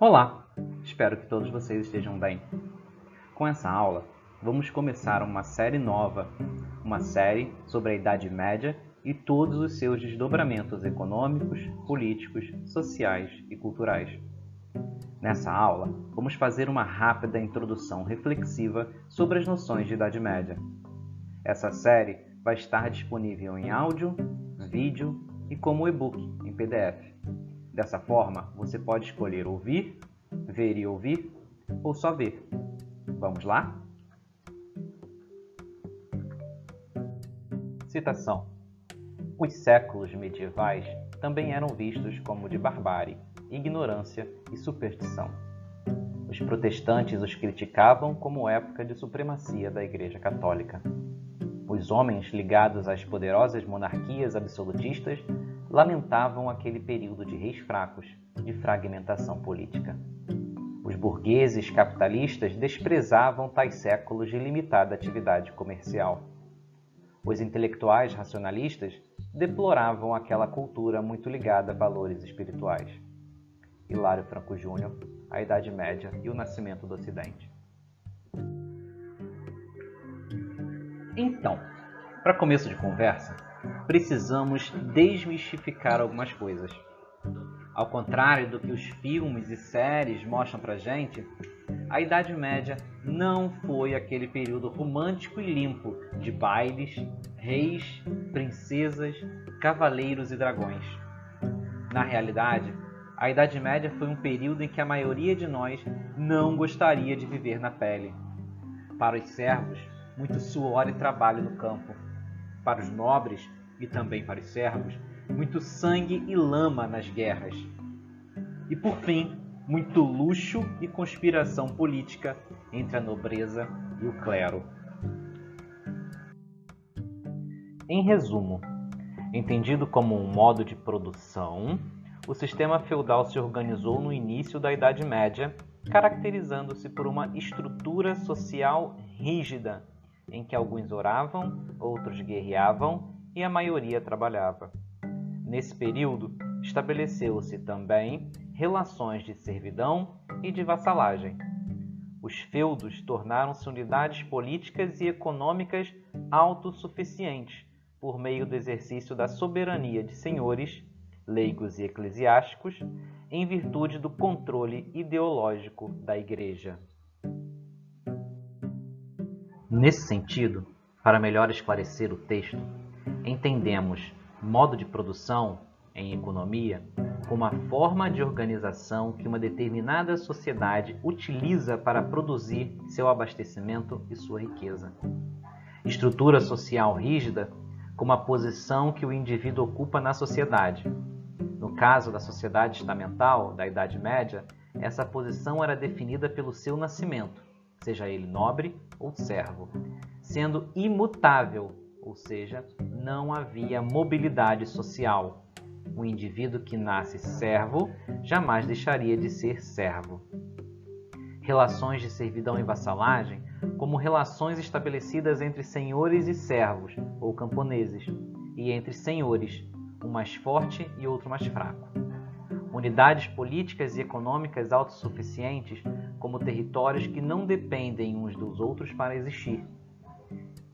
Olá, espero que todos vocês estejam bem. Com essa aula, vamos começar uma série nova, uma série sobre a Idade Média e todos os seus desdobramentos econômicos, políticos, sociais e culturais. Nessa aula, vamos fazer uma rápida introdução reflexiva sobre as noções de Idade Média. Essa série vai estar disponível em áudio, vídeo e como e-book em PDF. Dessa forma, você pode escolher ouvir, ver e ouvir ou só ver. Vamos lá? Citação: Os séculos medievais também eram vistos como de barbárie, ignorância e superstição. Os protestantes os criticavam como época de supremacia da Igreja Católica. Os homens ligados às poderosas monarquias absolutistas lamentavam aquele período de reis fracos, de fragmentação política. Os burgueses capitalistas desprezavam tais séculos de limitada atividade comercial. Os intelectuais racionalistas deploravam aquela cultura muito ligada a valores espirituais. Hilário Franco Júnior, A Idade Média e o Nascimento do Ocidente. Então, para começo de conversa, precisamos desmistificar algumas coisas. Ao contrário do que os filmes e séries mostram pra gente, a Idade Média não foi aquele período romântico e limpo de bailes, reis, princesas, cavaleiros e dragões. Na realidade, a Idade Média foi um período em que a maioria de nós não gostaria de viver na pele. Para os servos, muito suor e trabalho no campo. Para os nobres, e também para os servos, muito sangue e lama nas guerras. E por fim, muito luxo e conspiração política entre a nobreza e o clero. Em resumo, entendido como um modo de produção, o sistema feudal se organizou no início da Idade Média, caracterizando-se por uma estrutura social rígida, em que alguns oravam, outros guerreavam e a maioria trabalhava. Nesse período, estabeleceu-se também relações de servidão e de vassalagem. Os feudos tornaram-se unidades políticas e econômicas autossuficientes por meio do exercício da soberania de senhores, leigos e eclesiásticos, em virtude do controle ideológico da Igreja. Nesse sentido, para melhor esclarecer o texto, entendemos modo de produção em economia como a forma de organização que uma determinada sociedade utiliza para produzir seu abastecimento e sua riqueza. Estrutura social rígida como a posição que o indivíduo ocupa na sociedade. No caso da sociedade estamental da Idade Média, essa posição era definida pelo seu nascimento, seja ele nobre ou servo, sendo imutável ou seja, não havia mobilidade social. O indivíduo que nasce servo jamais deixaria de ser servo. Relações de servidão e vassalagem, como relações estabelecidas entre senhores e servos, ou camponeses, e entre senhores, um mais forte e outro mais fraco. Unidades políticas e econômicas autossuficientes, como territórios que não dependem uns dos outros para existir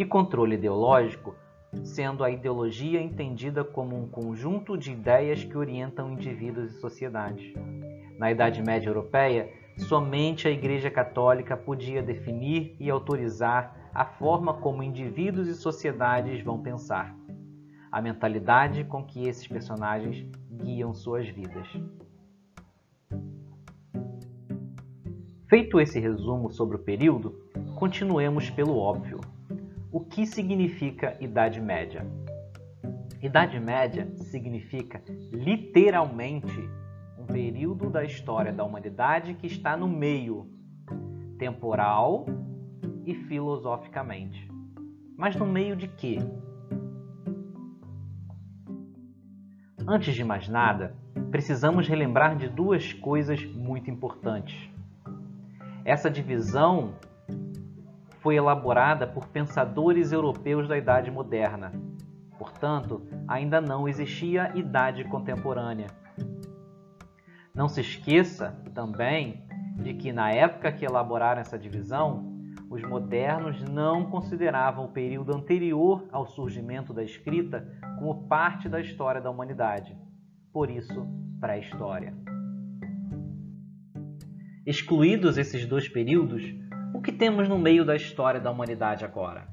e controle ideológico, sendo a ideologia entendida como um conjunto de ideias que orientam indivíduos e sociedades. Na Idade Média Europeia, somente a Igreja Católica podia definir e autorizar a forma como indivíduos e sociedades vão pensar, a mentalidade com que esses personagens guiam suas vidas. Feito esse resumo sobre o período, continuemos pelo óbvio. O que significa Idade Média? Idade Média significa literalmente um período da história da humanidade que está no meio temporal e filosoficamente. Mas no meio de quê? Antes de mais nada, precisamos relembrar de duas coisas muito importantes. Essa divisão foi elaborada por pensadores europeus da Idade Moderna. Portanto, ainda não existia idade contemporânea. Não se esqueça também de que na época que elaboraram essa divisão, os modernos não consideravam o período anterior ao surgimento da escrita como parte da história da humanidade. Por isso, pré-história. Excluídos esses dois períodos, o que temos no meio da história da humanidade agora?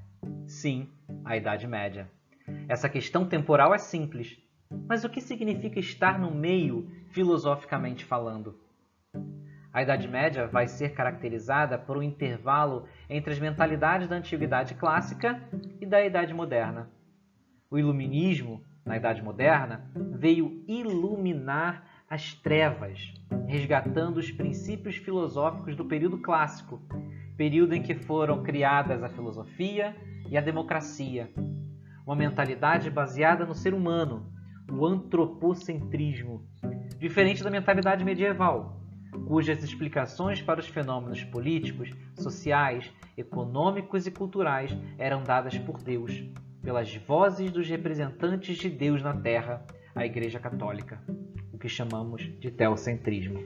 Sim, a Idade Média. Essa questão temporal é simples, mas o que significa estar no meio, filosoficamente falando? A Idade Média vai ser caracterizada por um intervalo entre as mentalidades da Antiguidade Clássica e da Idade Moderna. O Iluminismo, na Idade Moderna, veio iluminar as trevas, resgatando os princípios filosóficos do período clássico, período em que foram criadas a filosofia e a democracia. Uma mentalidade baseada no ser humano, o antropocentrismo, diferente da mentalidade medieval, cujas explicações para os fenômenos políticos, sociais, econômicos e culturais eram dadas por Deus, pelas vozes dos representantes de Deus na Terra, a Igreja Católica, o que chamamos de teocentrismo.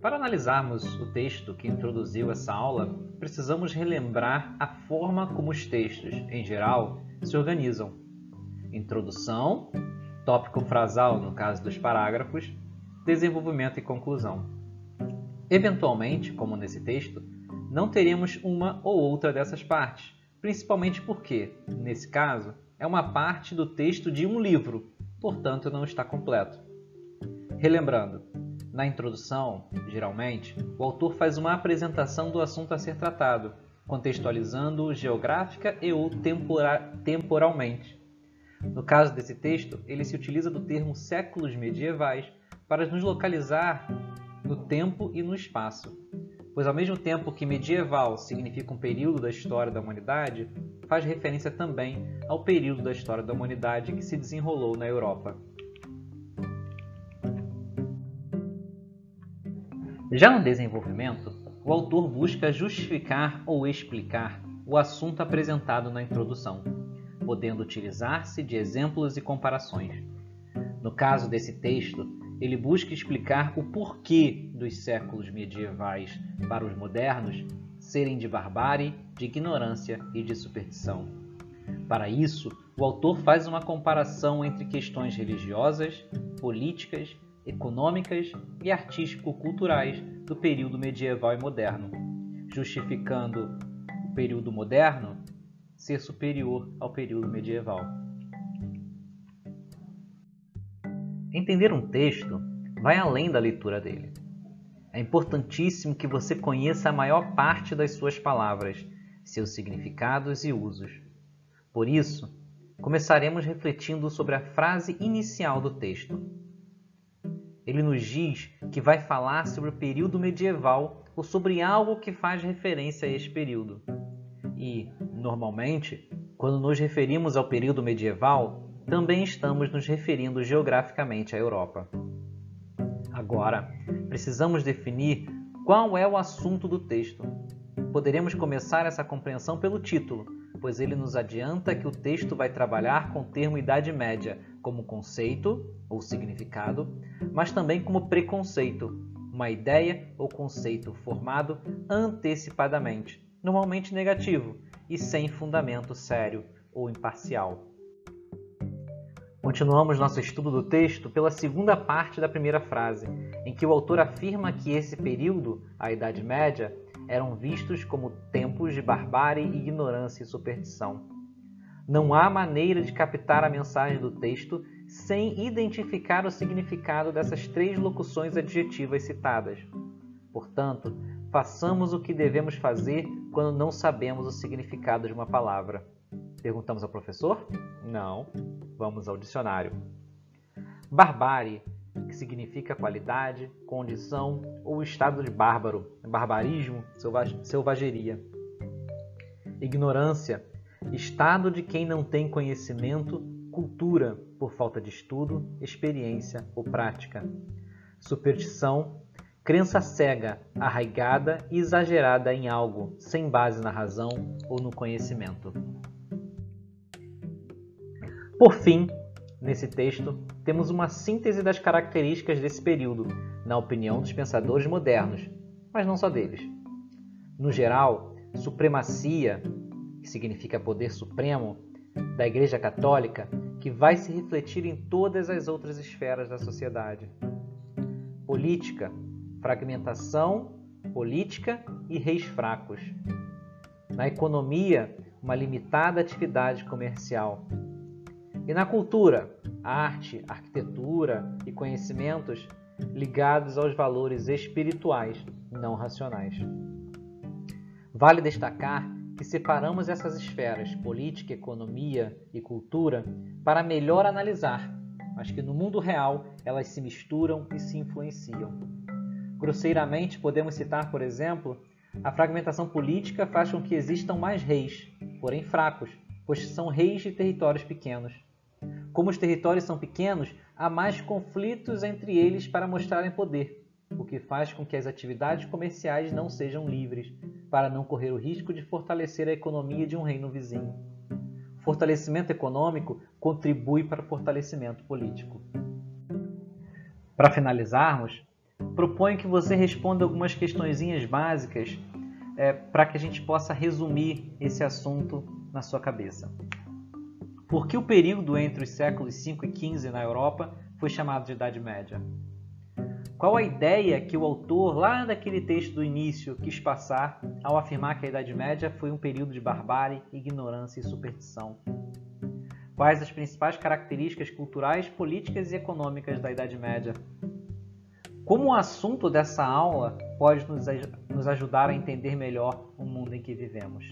Para analisarmos o texto que introduziu essa aula, precisamos relembrar a forma como os textos, em geral, se organizam. Introdução, tópico frasal no caso dos parágrafos, desenvolvimento e conclusão. Eventualmente, como nesse texto, não teremos uma ou outra dessas partes, principalmente porque, nesse caso, é uma parte do texto de um livro, portanto não está completo. Relembrando, na introdução, geralmente, o autor faz uma apresentação do assunto a ser tratado, contextualizando-o geográfica e ou tempora temporalmente. No caso desse texto, ele se utiliza do termo séculos medievais para nos localizar no tempo e no espaço. Pois, ao mesmo tempo que medieval significa um período da história da humanidade, faz referência também ao período da história da humanidade que se desenrolou na Europa. Já no desenvolvimento, o autor busca justificar ou explicar o assunto apresentado na introdução podendo utilizar-se de exemplos e comparações. No caso desse texto, ele busca explicar o porquê dos séculos medievais para os modernos serem de barbárie, de ignorância e de superstição. Para isso, o autor faz uma comparação entre questões religiosas, políticas, econômicas e artístico-culturais do período medieval e moderno, justificando o período moderno ser superior ao período medieval. Entender um texto vai além da leitura dele. É importantíssimo que você conheça a maior parte das suas palavras, seus significados e usos. Por isso, começaremos refletindo sobre a frase inicial do texto. Ele nos diz que vai falar sobre o período medieval ou sobre algo que faz referência a este período. E, normalmente, quando nos referimos ao período medieval, também estamos nos referindo geograficamente à Europa. Agora, precisamos definir qual é o assunto do texto. Poderemos começar essa compreensão pelo título, pois ele nos adianta que o texto vai trabalhar com o termo Idade Média como conceito ou significado, mas também como preconceito, uma ideia ou conceito formado antecipadamente normalmente negativo e sem fundamento sério ou imparcial. Continuamos nosso estudo do texto pela segunda parte da primeira frase, em que o autor afirma que esse período, a Idade Média, eram vistos como tempos de barbárie, ignorância e superstição. Não há maneira de captar a mensagem do texto sem identificar o significado dessas três locuções adjetivas citadas. Portanto, Façamos o que devemos fazer quando não sabemos o significado de uma palavra. Perguntamos ao professor? Não. Vamos ao dicionário. Barbárie, que significa qualidade, condição ou estado de bárbaro, barbarismo, selvageria. Ignorância, estado de quem não tem conhecimento, cultura, por falta de estudo, experiência ou prática. Superstição, Crença cega, arraigada e exagerada em algo, sem base na razão ou no conhecimento. Por fim, Nesse texto, temos uma síntese das características desse período, na opinião dos pensadores modernos, mas não só deles. No geral, supremacia, que significa poder supremo, da Igreja Católica, que vai se refletir em todas as outras esferas da sociedade. Política, fragmentação política e reis fracos. Na economia, uma limitada atividade comercial. E na cultura, arte, arquitetura e conhecimentos ligados aos valores espirituais, não racionais. Vale destacar que separamos essas esferas, política, economia e cultura, para melhor analisar, mas que no mundo real elas se misturam e se influenciam. Grosseiramente, podemos citar, por exemplo, a fragmentação política faz com que existam mais reis, porém fracos, pois são reis de territórios pequenos. Como os territórios são pequenos, há mais conflitos entre eles para mostrarem poder, o que faz com que as atividades comerciais não sejam livres, para não correr o risco de fortalecer a economia de um reino vizinho. Fortalecimento econômico contribui para o fortalecimento político. Para finalizarmos, proponho que você responda algumas questõezinhas básicas é, para que a gente possa resumir esse assunto na sua cabeça. Por que o período entre os séculos 5 e 15 na Europa foi chamado de Idade Média? Qual a ideia que o autor, lá daquele texto do início, quis passar ao afirmar que a Idade Média foi um período de barbárie, ignorância e superstição? Quais as principais características culturais, políticas e econômicas da Idade Média? Como o assunto dessa aula pode nos ajudar a entender melhor o mundo em que vivemos?